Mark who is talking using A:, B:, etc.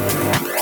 A: Bye.